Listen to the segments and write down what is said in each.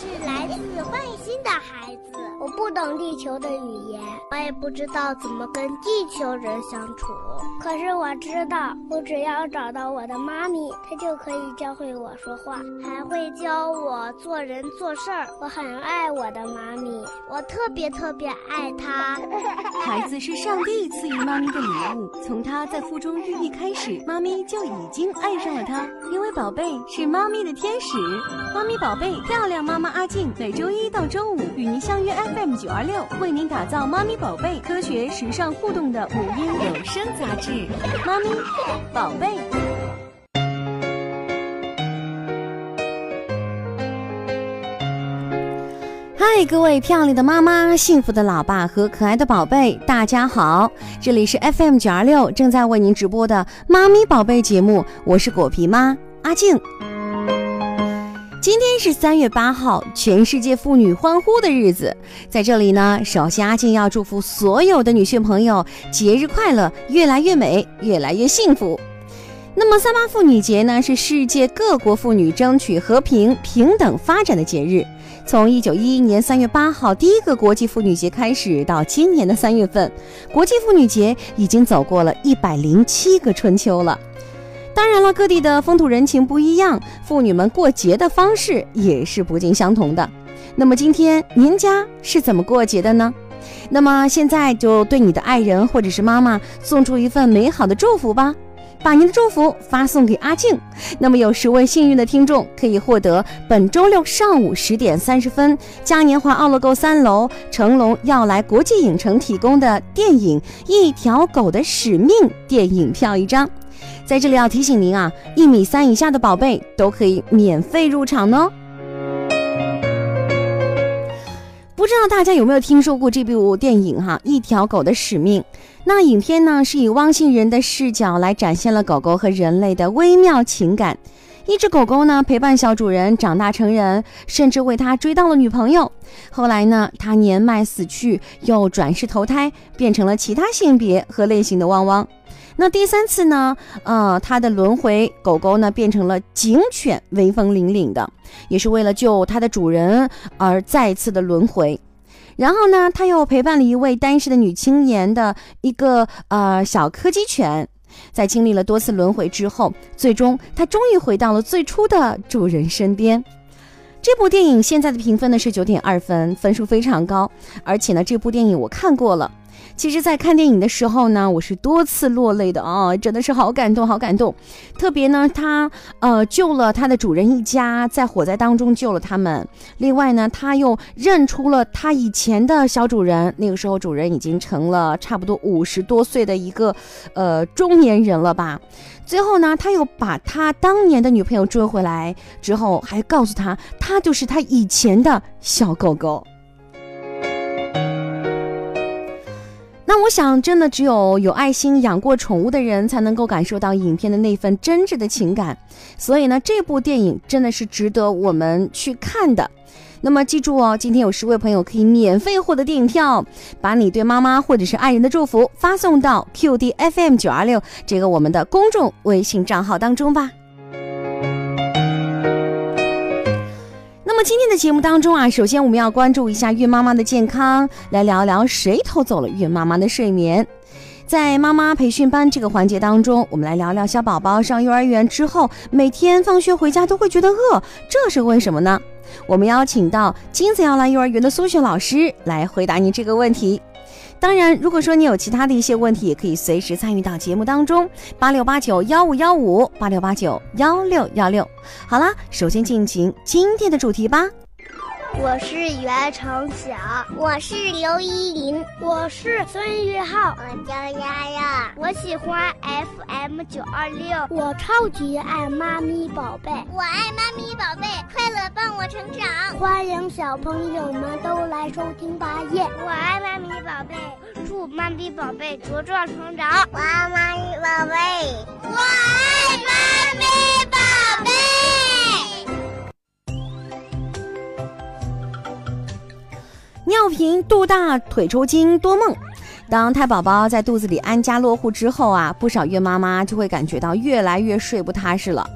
是来自外星的孩子，我不懂地球的语言，我也不知道怎么跟地球人相处。可是我知道，我只要找到我的妈咪，她就可以教会我说话，还会教我做人做事儿。我很爱我的妈咪，我特别特别爱她。孩子是上帝赐予妈咪的礼物，从他在腹中孕育开始，妈咪就已经爱上了他，因为宝贝是妈咪的天使。妈咪宝贝，漂亮妈妈阿静，每周一到周周五与您相约 FM 九二六，为您打造妈咪宝贝科学、时尚、互动的母婴有声杂志。妈咪宝贝，嗨，各位漂亮的妈妈、幸福的老爸和可爱的宝贝，大家好！这里是 FM 九二六正在为您直播的妈咪宝贝节目，我是果皮妈阿静。今天是三月八号，全世界妇女欢呼的日子。在这里呢，首先阿静要祝福所有的女性朋友节日快乐，越来越美，越来越幸福。那么三八妇女节呢，是世界各国妇女争取和平、平等发展的节日。从一九一一年三月八号第一个国际妇女节开始，到今年的三月份，国际妇女节已经走过了一百零七个春秋了。当然了，各地的风土人情不一样，妇女们过节的方式也是不尽相同的。那么今天您家是怎么过节的呢？那么现在就对你的爱人或者是妈妈送出一份美好的祝福吧，把您的祝福发送给阿静。那么有十位幸运的听众可以获得本周六上午十点三十分嘉年华奥乐购三楼成龙要来国际影城提供的电影《一条狗的使命》电影票一张。在这里要提醒您啊，一米三以下的宝贝都可以免费入场呢。不知道大家有没有听说过这部电影哈？一条狗的使命。那影片呢是以汪星人的视角来展现了狗狗和人类的微妙情感。一只狗狗呢陪伴小主人长大成人，甚至为他追到了女朋友。后来呢，他年迈死去，又转世投胎，变成了其他性别和类型的汪汪。那第三次呢？呃，它的轮回狗狗呢变成了警犬，威风凛凛的，也是为了救它的主人而再次的轮回。然后呢，他又陪伴了一位单身的女青年的一个呃小柯基犬，在经历了多次轮回之后，最终他终于回到了最初的主人身边。这部电影现在的评分呢是九点二分，分数非常高，而且呢，这部电影我看过了。其实，在看电影的时候呢，我是多次落泪的啊，真的是好感动，好感动。特别呢，他呃救了他的主人一家，在火灾当中救了他们。另外呢，他又认出了他以前的小主人，那个时候主人已经成了差不多五十多岁的一个呃中年人了吧。最后呢，他又把他当年的女朋友追回来，之后还告诉他，他就是他以前的小狗狗。那我想，真的只有有爱心养过宠物的人，才能够感受到影片的那份真挚的情感。所以呢，这部电影真的是值得我们去看的。那么记住哦，今天有十位朋友可以免费获得电影票，把你对妈妈或者是爱人的祝福发送到 QDFM 九二六这个我们的公众微信账号当中吧。今天的节目当中啊，首先我们要关注一下孕妈妈的健康，来聊聊谁偷走了孕妈妈的睡眠。在妈妈培训班这个环节当中，我们来聊聊小宝宝上幼儿园之后，每天放学回家都会觉得饿，这是为什么呢？我们邀请到金子要来幼儿园的苏雪老师来回答你这个问题。当然，如果说你有其他的一些问题，也可以随时参与到节目当中，八六八九幺五幺五，八六八九幺六幺六。好啦，首先进行今天的主题吧。我是袁成晓，我是刘依林，我是孙玉浩，我叫丫丫，我喜欢 FM 九二六，我超级爱妈咪宝贝，我爱妈咪宝贝，快乐伴我成长，欢迎小朋友们都来收听吧耶！我爱妈咪宝贝，祝妈咪宝贝茁壮成长，我爱妈咪宝贝，我爱妈咪宝贝。尿频、肚大、腿抽筋、多梦。当胎宝宝在肚子里安家落户之后啊，不少孕妈妈就会感觉到越来越睡不踏实了。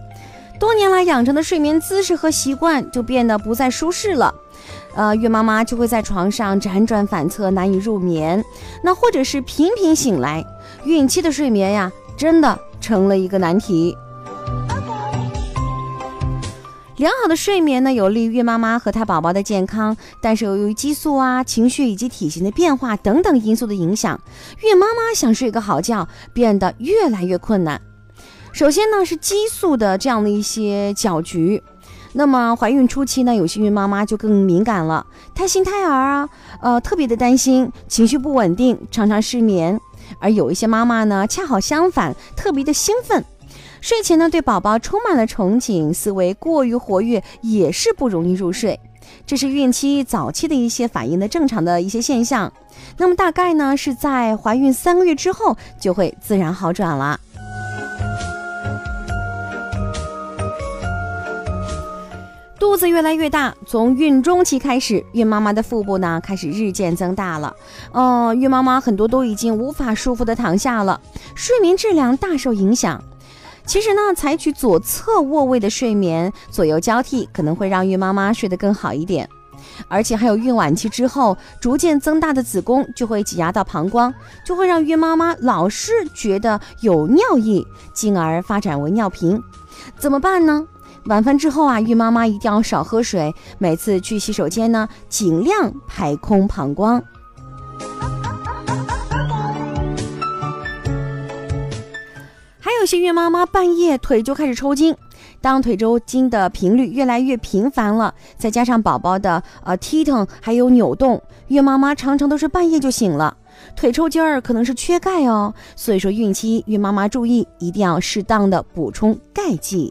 多年来养成的睡眠姿势和习惯就变得不再舒适了。呃，孕妈妈就会在床上辗转反侧，难以入眠，那或者是频频醒来，孕期的睡眠呀，真的成了一个难题。良好的睡眠呢，有利于孕妈妈和胎宝宝的健康，但是由于激素啊、情绪以及体型的变化等等因素的影响，孕妈妈想睡个好觉变得越来越困难。首先呢，是激素的这样的一些搅局。那么怀孕初期呢，有些孕妈妈就更敏感了，胎心胎儿啊，呃，特别的担心，情绪不稳定，常常失眠。而有一些妈妈呢，恰好相反，特别的兴奋，睡前呢对宝宝充满了憧憬，思维过于活跃，也是不容易入睡。这是孕期早期的一些反应的正常的一些现象。那么大概呢是在怀孕三个月之后就会自然好转了。肚子越来越大，从孕中期开始，孕妈妈的腹部呢开始日渐增大了。哦，孕妈妈很多都已经无法舒服的躺下了，睡眠质量大受影响。其实呢，采取左侧卧位的睡眠，左右交替，可能会让孕妈妈睡得更好一点。而且还有孕晚期之后，逐渐增大的子宫就会挤压到膀胱，就会让孕妈妈老是觉得有尿意，进而发展为尿频。怎么办呢？晚饭之后啊，孕妈妈一定要少喝水，每次去洗手间呢，尽量排空膀胱。有些孕妈妈半夜腿就开始抽筋，当腿抽筋的频率越来越频繁了，再加上宝宝的呃踢腾还有扭动，孕妈妈常常都是半夜就醒了，腿抽筋儿可能是缺钙哦，所以说孕期孕妈妈注意一定要适当的补充钙剂。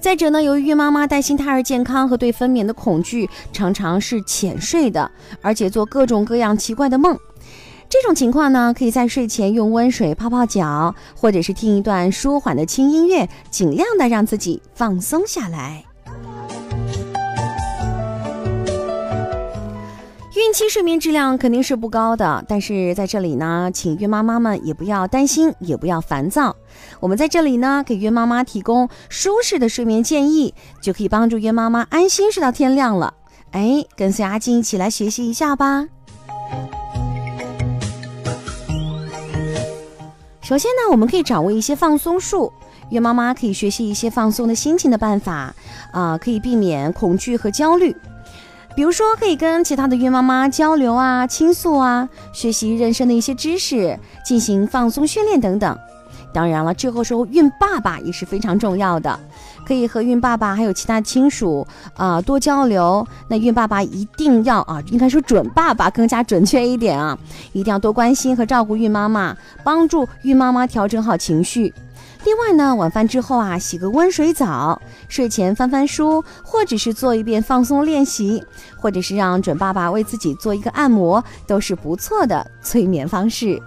再者呢，由于孕妈妈担心胎儿健康和对分娩的恐惧，常常是浅睡的，而且做各种各样奇怪的梦。这种情况呢，可以在睡前用温水泡泡脚，或者是听一段舒缓的轻音乐，尽量的让自己放松下来。孕期睡眠质量肯定是不高的，但是在这里呢，请孕妈妈们也不要担心，也不要烦躁。我们在这里呢，给孕妈妈提供舒适的睡眠建议，就可以帮助孕妈妈安心睡到天亮了。哎，跟随阿金一起来学习一下吧。首先呢，我们可以掌握一些放松术，孕妈妈可以学习一些放松的心情的办法，啊，可以避免恐惧和焦虑。比如说，可以跟其他的孕妈妈交流啊、倾诉啊，学习人生的一些知识，进行放松训练等等。当然了，这个时候孕爸爸也是非常重要的，可以和孕爸爸还有其他亲属啊多交流。那孕爸爸一定要啊，应该说准爸爸更加准确一点啊，一定要多关心和照顾孕妈妈，帮助孕妈妈调整好情绪。另外呢，晚饭之后啊，洗个温水澡，睡前翻翻书，或者是做一遍放松练习，或者是让准爸爸为自己做一个按摩，都是不错的催眠方式。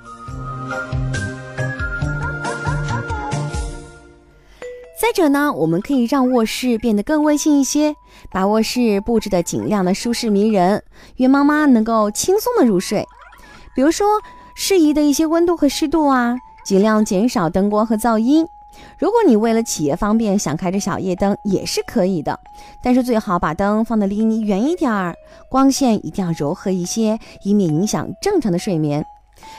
再者呢，我们可以让卧室变得更温馨一些，把卧室布置的尽量的舒适迷人，孕妈妈能够轻松的入睡。比如说，适宜的一些温度和湿度啊。尽量减少灯光和噪音。如果你为了企业方便想开着小夜灯也是可以的，但是最好把灯放得离你远一点儿，光线一定要柔和一些，以免影响正常的睡眠。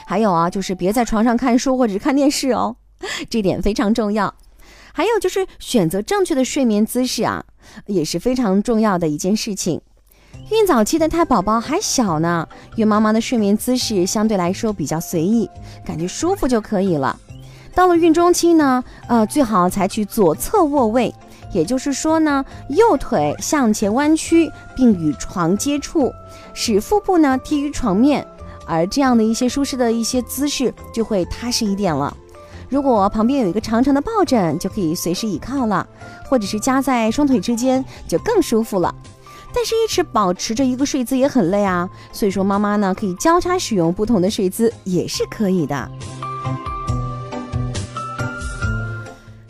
还有啊，就是别在床上看书或者看电视哦，这点非常重要。还有就是选择正确的睡眠姿势啊，也是非常重要的一件事情。孕早期的胎宝宝还小呢，孕妈妈的睡眠姿势相对来说比较随意，感觉舒服就可以了。到了孕中期呢，呃，最好采取左侧卧位，也就是说呢，右腿向前弯曲，并与床接触，使腹部呢贴于床面，而这样的一些舒适的一些姿势就会踏实一点了。如果旁边有一个长长的抱枕，就可以随时倚靠了，或者是夹在双腿之间，就更舒服了。但是，一直保持着一个睡姿也很累啊，所以说妈妈呢可以交叉使用不同的睡姿也是可以的。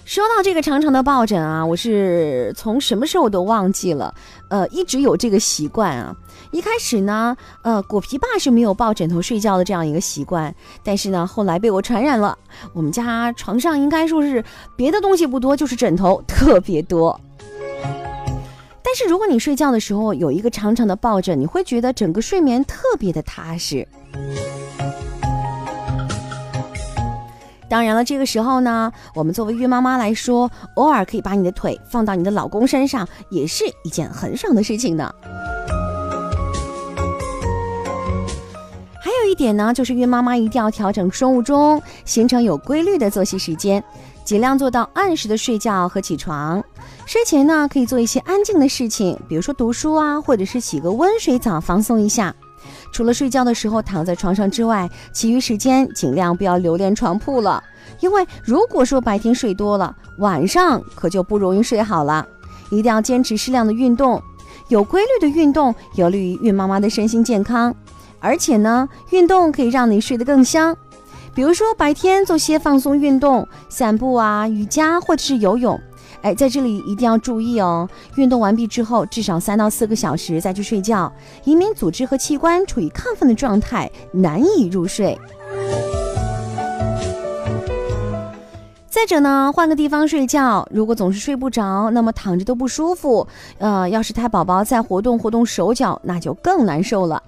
说到这个长长的抱枕啊，我是从什么时候都忘记了，呃，一直有这个习惯啊。一开始呢，呃，果皮爸是没有抱枕头睡觉的这样一个习惯，但是呢，后来被我传染了。我们家床上应该说是别的东西不多，就是枕头特别多。但是如果你睡觉的时候有一个长长的抱枕，你会觉得整个睡眠特别的踏实。当然了，这个时候呢，我们作为孕妈妈来说，偶尔可以把你的腿放到你的老公身上，也是一件很爽的事情呢。一点呢，就是孕妈妈一定要调整生物钟，形成有规律的作息时间，尽量做到按时的睡觉和起床。睡前呢，可以做一些安静的事情，比如说读书啊，或者是洗个温水澡放松一下。除了睡觉的时候躺在床上之外，其余时间尽量不要留恋床铺了。因为如果说白天睡多了，晚上可就不容易睡好了。一定要坚持适量的运动，有规律的运动有利于孕妈妈的身心健康。而且呢，运动可以让你睡得更香。比如说白天做些放松运动，散步啊、瑜伽或者是游泳。哎，在这里一定要注意哦，运动完毕之后至少三到四个小时再去睡觉，以免组织和器官处于亢奋的状态，难以入睡。再者呢，换个地方睡觉，如果总是睡不着，那么躺着都不舒服。呃，要是胎宝宝再活动活动手脚，那就更难受了。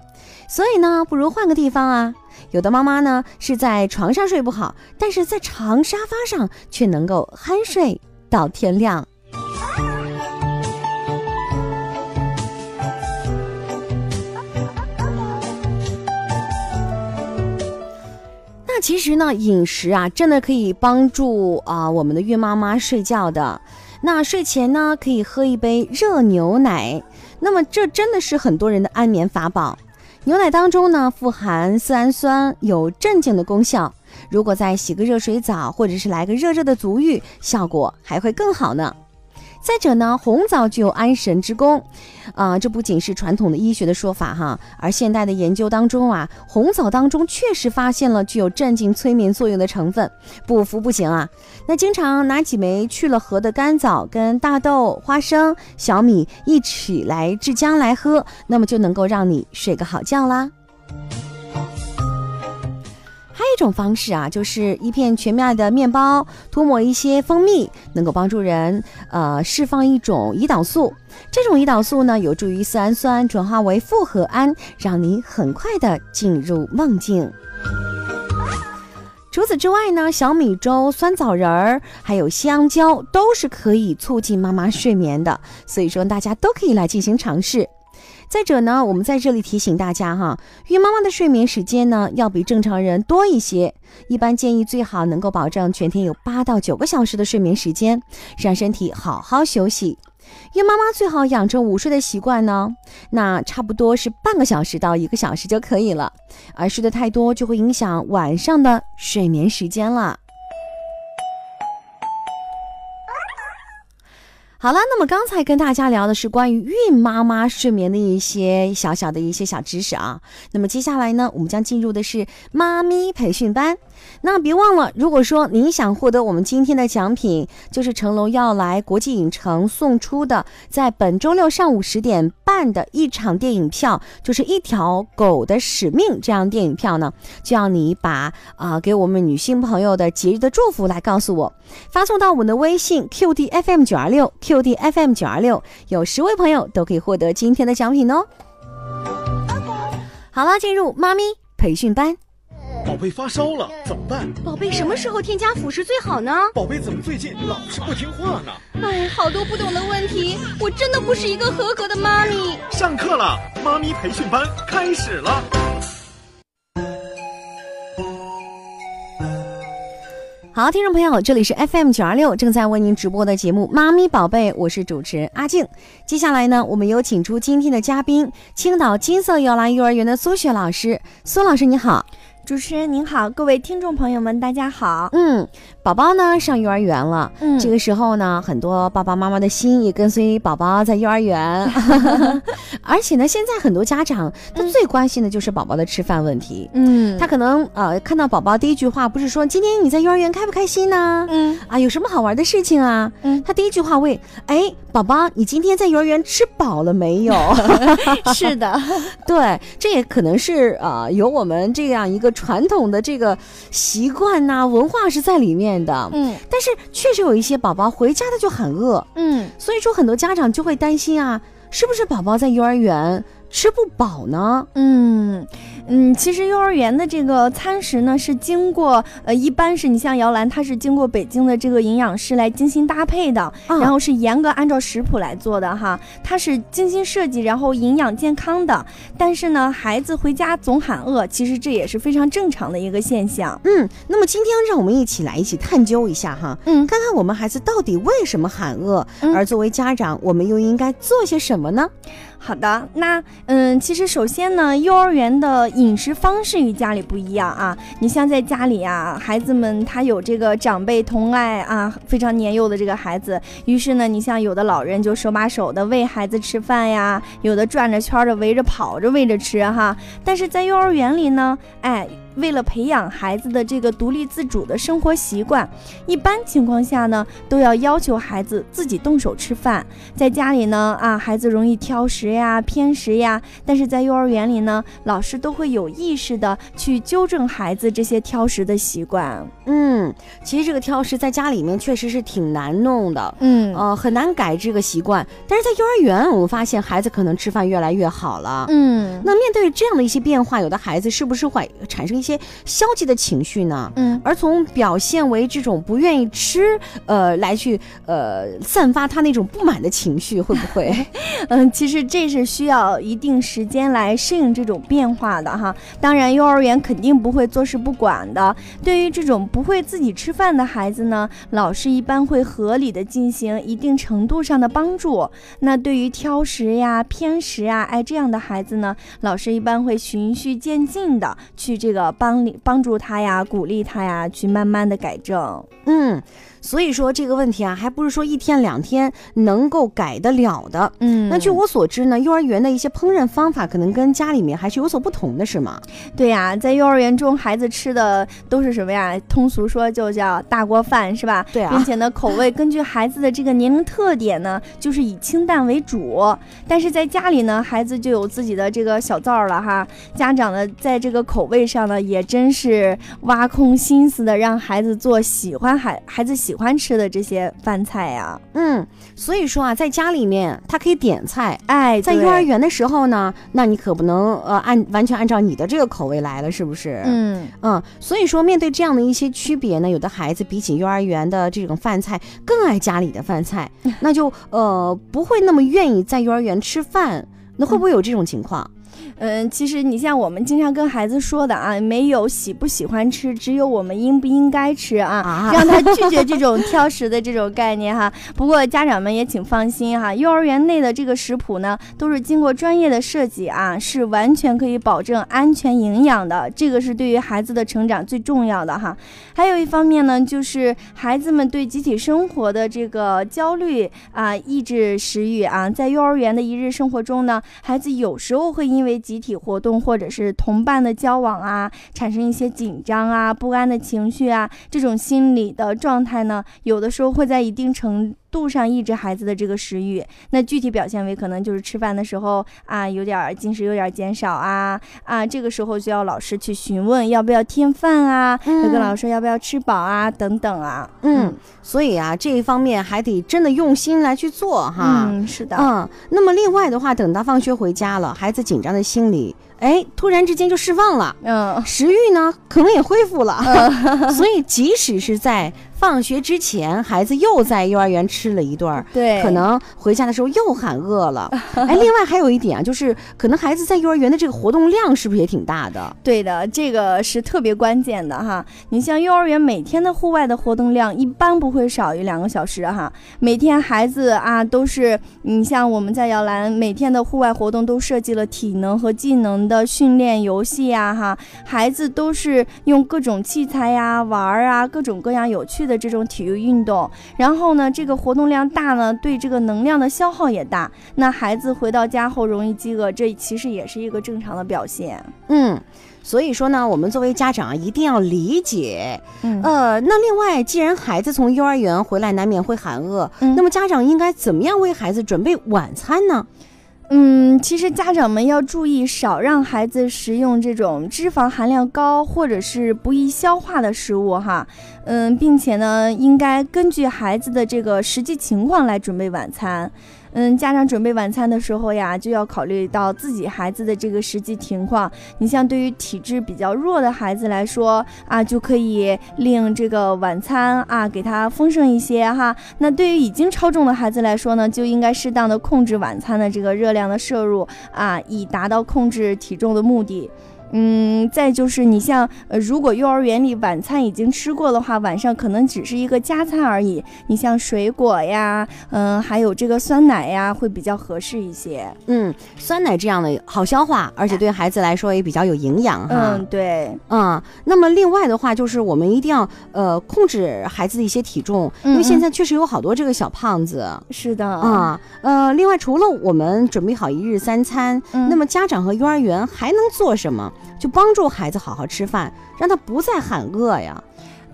所以呢，不如换个地方啊。有的妈妈呢是在床上睡不好，但是在长沙发上却能够酣睡。到天亮。那其实呢，饮食啊，真的可以帮助啊我们的孕妈妈睡觉的。那睡前呢，可以喝一杯热牛奶，那么这真的是很多人的安眠法宝。牛奶当中呢，富含色氨酸，有镇静的功效。如果再洗个热水澡，或者是来个热热的足浴，效果还会更好呢。再者呢，红枣具有安神之功，啊，这不仅是传统的医学的说法哈，而现代的研究当中啊，红枣当中确实发现了具有镇静催眠作用的成分，不服不行啊。那经常拿几枚去了核的干枣跟大豆、花生、小米一起来制浆来喝，那么就能够让你睡个好觉啦。这种方式啊，就是一片全麦的面包，涂抹一些蜂蜜，能够帮助人呃释放一种胰岛素。这种胰岛素呢，有助于色氨酸转化为复合胺，让你很快的进入梦境。除此之外呢，小米粥、酸枣仁儿还有香蕉都是可以促进妈妈睡眠的，所以说大家都可以来进行尝试。再者呢，我们在这里提醒大家哈，孕妈妈的睡眠时间呢要比正常人多一些，一般建议最好能够保证全天有八到九个小时的睡眠时间，让身体好好休息。孕妈妈最好养成午睡的习惯呢，那差不多是半个小时到一个小时就可以了，而睡得太多就会影响晚上的睡眠时间了。好了，那么刚才跟大家聊的是关于孕妈妈睡眠的一些小小的一些小知识啊。那么接下来呢，我们将进入的是妈咪培训班。那别忘了，如果说您想获得我们今天的奖品，就是成龙要来国际影城送出的，在本周六上午十点半的一场电影票，就是一条狗的使命这样电影票呢，就要你把啊给我们女性朋友的节日的祝福来告诉我，发送到我们的微信 QDFM 九二六 QDFM 九二六，有十位朋友都可以获得今天的奖品哦。好了，进入妈咪培训班。宝贝发烧了怎么办？宝贝什么时候添加辅食最好呢？宝贝怎么最近老是不听话呢？哎，好多不懂的问题，我真的不是一个合格的妈咪。上课了，妈咪培训班开始了。好，听众朋友，这里是 FM 九二六正在为您直播的节目《妈咪宝贝》，我是主持人阿静。接下来呢，我们有请出今天的嘉宾，青岛金色摇篮幼儿园的苏雪老师。苏老师，你好。主持人您好，各位听众朋友们，大家好。嗯，宝宝呢上幼儿园了，嗯这个时候呢，很多爸爸妈妈的心也跟随宝宝在幼儿园，而且呢，现在很多家长他最关心的就是宝宝的吃饭问题。嗯他可能呃看到宝宝第一句话不是说今天你在幼儿园开不开心呢？嗯啊，有什么好玩的事情啊？嗯他第一句话问：哎，宝宝，你今天在幼儿园吃饱了没有？是的，对，这也可能是呃有我们这样一个传统的这个习惯呐、文化是在里面的。嗯但是确实有一些宝宝回家他就很饿，嗯所以说很多家长就会担心啊，是不是宝宝在幼儿园吃不饱呢？嗯嗯，其实幼儿园的这个餐食呢，是经过呃，一般是你像摇篮，它是经过北京的这个营养师来精心搭配的，啊然后是严格按照食谱来做的哈，它是精心设计，然后营养健康的。但是呢，孩子回家总喊饿，其实这也是非常正常的一个现象。嗯，那么今天让我们一起来一起探究一下哈，嗯看看我们孩子到底为什么喊饿，嗯而作为家长，我们又应该做些什么呢？好的，那嗯，其实首先呢，幼儿园的饮食方式与家里不一样啊。你像在家里啊，孩子们他有这个长辈疼爱啊，非常年幼的这个孩子，于是呢，你像有的老人就手把手的喂孩子吃饭呀，有的转着圈的围着跑着喂着吃哈。但是在幼儿园里呢，哎。为了培养孩子的这个独立自主的生活习惯，一般情况下呢，都要要求孩子自己动手吃饭。在家里呢，啊，孩子容易挑食呀、偏食呀，但是在幼儿园里呢，老师都会有意识的去纠正孩子这些挑食的习惯。嗯，其实这个挑食在家里面确实是挺难弄的。嗯呃，很难改这个习惯，但是在幼儿园，我们发现孩子可能吃饭越来越好了。嗯那面对这样的一些变化，有的孩子是不是会产生一些消极的情绪呢？嗯而从表现为这种不愿意吃，呃，来去呃散发他那种不满的情绪，会不会？嗯，其实这是需要一定时间来适应这种变化的哈。当然，幼儿园肯定不会坐视不管的。对于这种不会自己吃饭的孩子呢，老师一般会合理的进行一定程度上的帮助。那对于挑食呀、偏食啊，哎这样的孩子呢，老师一般会循序渐进的去这个帮你帮助他呀，鼓励他呀，去慢慢的改正。嗯，所以说这个问题啊，还不是说一天两天能够改得了的。嗯那据我所知呢，幼儿园的一些烹饪方法可能跟家里面还是有所不同的，是吗？对呀、在幼儿园中，孩子吃的都是什么呀？通俗说就叫大锅饭，是吧？对啊并且呢，口味根据孩子的这个年龄特点呢，就是以清淡为主。但是在家里呢，孩子就有自己的这个小灶了哈。家长呢，在这个口味上呢，也真是挖空心思的，让孩子做喜欢孩孩子喜欢吃的这些饭菜呀。嗯，所以说啊，在家里面他可以点菜，哎，在幼儿园的时候呢，那你可不能呃按完全按照你的这个口味来了，是不是？嗯。嗯，所以说面对这样的一些区别呢，有的孩子比起幼儿园的这种饭菜更爱家里的饭菜，那就呃不会那么愿意在幼儿园吃饭，那会不会有这种情况？嗯，其实你像我们经常跟孩子说的啊，没有喜不喜欢吃，只有我们应不应该吃啊，啊 让他拒绝这种挑食的这种概念哈。不过家长们也请放心哈，幼儿园内的这个食谱呢，都是经过专业的设计啊，是完全可以保证安全营养的，这个是对于孩子的成长最重要的哈。还有一方面呢，就是孩子们对集体生活的这个焦虑啊，抑制食欲啊，在幼儿园的一日生活中呢，孩子有时候会因为集体活动或者是同伴的交往啊，产生一些紧张啊、不安的情绪啊，这种心理的状态呢，有的时候会在一定程度上抑制孩子的这个食欲。那具体表现为可能就是吃饭的时候啊，有点儿进食有点儿减少啊啊，这个时候就要老师去询问要不要添饭啊，要跟老师说要不要吃饱啊等等啊。嗯，所以啊，这一方面还得真的用心来去做哈。嗯，是的，嗯，那么另外的话，等到放学回家了，孩子紧张的心理，哎，突然之间就释放了。嗯食欲呢，可能也恢复了，所以即使是在放学之前孩子又在幼儿园吃了一顿儿，对，可能回家的时候又喊饿了。哎，另外还有一点啊，就是可能孩子在幼儿园的这个活动量是不是也挺大的？对的，这个是特别关键的哈。你像幼儿园每天的户外的活动量，一般不会少于两个小时哈。每天孩子啊都是，你像我们在摇篮每天的户外活动都设计了体能和技能的训练游戏呀哈，孩子都是用各种器材呀玩儿啊，各种各样有趣的这种体育运动。然后呢，这个活动量大呢，对这个能量的消耗也大。那孩子回到家后容易饥饿，这其实也是一个正常的表现。嗯。所以说呢，我们作为家长一定要理解。嗯，呃，那另外，既然孩子从幼儿园回来难免会喊饿，那么家长应该怎么样为孩子准备晚餐呢？嗯，其实家长们要注意少让孩子食用这种脂肪含量高或者是不易消化的食物哈。嗯，并且呢，应该根据孩子的这个实际情况来准备晚餐。嗯，家长准备晚餐的时候呀，就要考虑到自己孩子的这个实际情况。你像对于体质比较弱的孩子来说啊，就可以令这个晚餐啊给他丰盛一些哈。那对于已经超重的孩子来说呢，就应该适当的控制晚餐的这个热量的摄入啊，以达到控制体重的目的。嗯，再就是你像呃，如果幼儿园里晚餐已经吃过的话，晚上可能只是一个加餐而已。你像水果呀，嗯，还有这个酸奶呀，会比较合适一些。嗯，酸奶这样的好消化，而且对孩子来说也比较有营养哈。嗯，对。嗯，那么另外的话，就是我们一定要呃控制孩子的一些体重，因为现在确实有好多这个小胖子。是的。啊，呃，另外除了我们准备好一日三餐，那么家长和幼儿园还能做什么？就帮助孩子好好吃饭，让他不再喊饿呀。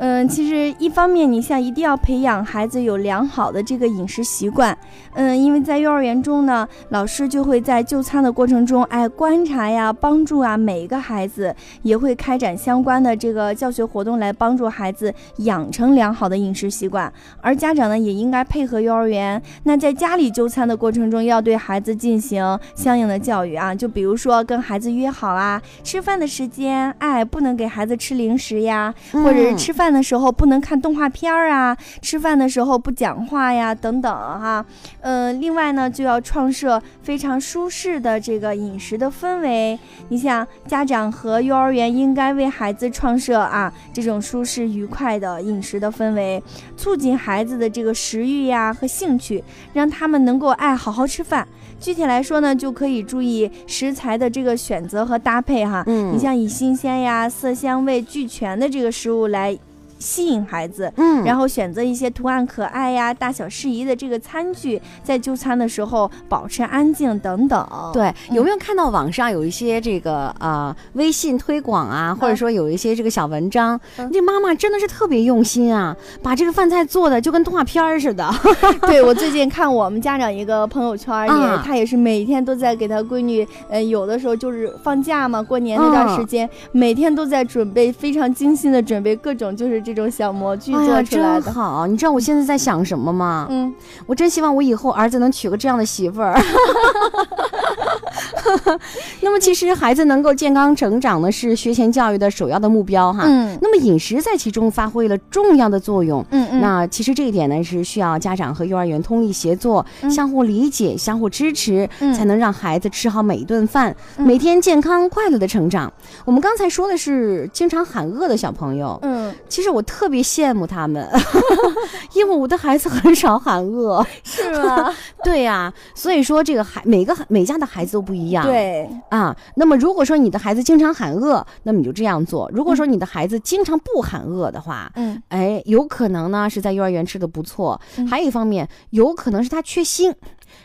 嗯，其实一方面，你像一定要培养孩子有良好的这个饮食习惯。嗯，因为在幼儿园中呢，老师就会在就餐的过程中，哎，观察呀，帮助啊每一个孩子，也会开展相关的这个教学活动来帮助孩子养成良好的饮食习惯。而家长呢，也应该配合幼儿园，那在家里就餐的过程中，要对孩子进行相应的教育啊，就比如说跟孩子约好啊，吃饭的时间，哎，不能给孩子吃零食呀，或者是吃饭。的时候不能看动画片儿啊，吃饭的时候不讲话呀，等等哈。嗯，另外呢，就要创设非常舒适的这个饮食的氛围。你想，家长和幼儿园应该为孩子创设啊这种舒适愉快的饮食的氛围，促进孩子的这个食欲呀和兴趣，让他们能够爱好好吃饭。具体来说呢，就可以注意食材的这个选择和搭配哈。嗯，你像以新鲜呀、色香味俱全的这个食物来。吸引孩子，嗯，然后选择一些图案可爱呀、大小适宜的这个餐具，在就餐的时候保持安静等等。对，有没有看到网上有一些这个呃微信推广啊，或者说有一些这个小文章？这妈妈真的是特别用心啊，把这个饭菜做的就跟动画片似的。对我最近看我们家长一个朋友圈也，他也是每天都在给他闺女，呃，有的时候就是放假嘛，过年那段时间，每天都在准备非常精心的准备各种就是。这种小模具做出来的，好。你知道我现在在想什么吗？嗯，我真希望我以后儿子能娶个这样的媳妇儿。那么，其实孩子能够健康成长呢，是学前教育的首要的目标哈。嗯。那么，饮食在其中发挥了重要的作用。嗯嗯。那其实这一点呢，是需要家长和幼儿园通力协作，相互理解、相互支持，才能让孩子吃好每一顿饭，每天健康快乐的成长。我们刚才说的是经常喊饿的小朋友。嗯。其实我特别羡慕他们，因为我的孩子很少喊饿。是吗？对呀。所以说，这个孩每个每家的孩子都不一样。对啊，那么如果说你的孩子经常喊饿，那么你就这样做；如果说你的孩子经常不喊饿的话，嗯，哎，有可能呢是在幼儿园吃的不错，还有一方面有可能是他缺锌，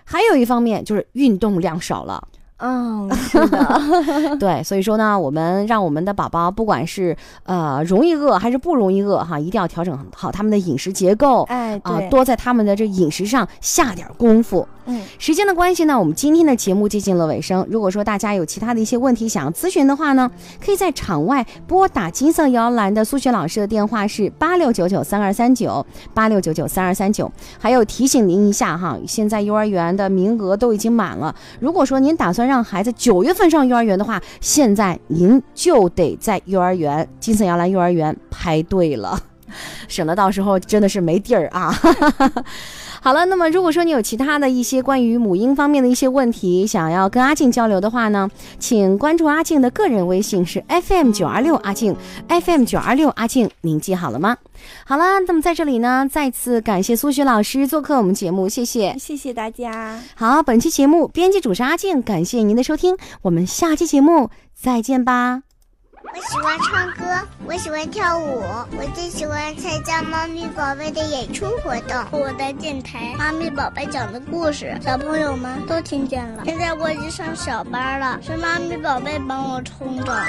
还有一方面就是运动量少了。嗯，是的，对，所以说呢，我们让我们的宝宝，不管是呃容易饿还是不容易饿哈，一定要调整好他们的饮食结构，哎，啊，多在他们的这饮食上下点功夫。嗯，时间的关系呢，我们今天的节目接近了尾声。如果说大家有其他的一些问题想要咨询的话呢，可以在场外拨打金色摇篮的苏雪老师的电话是八六九九三二三九八六九九三二三九。还有提醒您一下哈，现在幼儿园的名额都已经满了。如果说您打算让孩子九月份上幼儿园的话，现在您就得在幼儿园金色摇篮幼儿园排队了。省得到时候真的是没地儿啊。好了，那么如果说你有其他的一些关于母婴方面的一些问题，想要跟阿静交流的话呢，请关注阿静的个人微信是 FM 九二六阿静，FM 九二六阿静，您记好了吗？好了，那么在这里呢，再次感谢苏雪老师做客我们节目，谢谢，谢谢大家。好，本期节目编辑主持阿静，感谢您的收听，我们下期节目再见吧。我喜欢唱歌，我喜欢跳舞，我最喜欢参加猫咪宝贝的演出活动。我的电台《妈咪宝贝讲的故事》，小朋友们都听见了。现在我已经上小班了，是妈咪宝贝帮我冲的。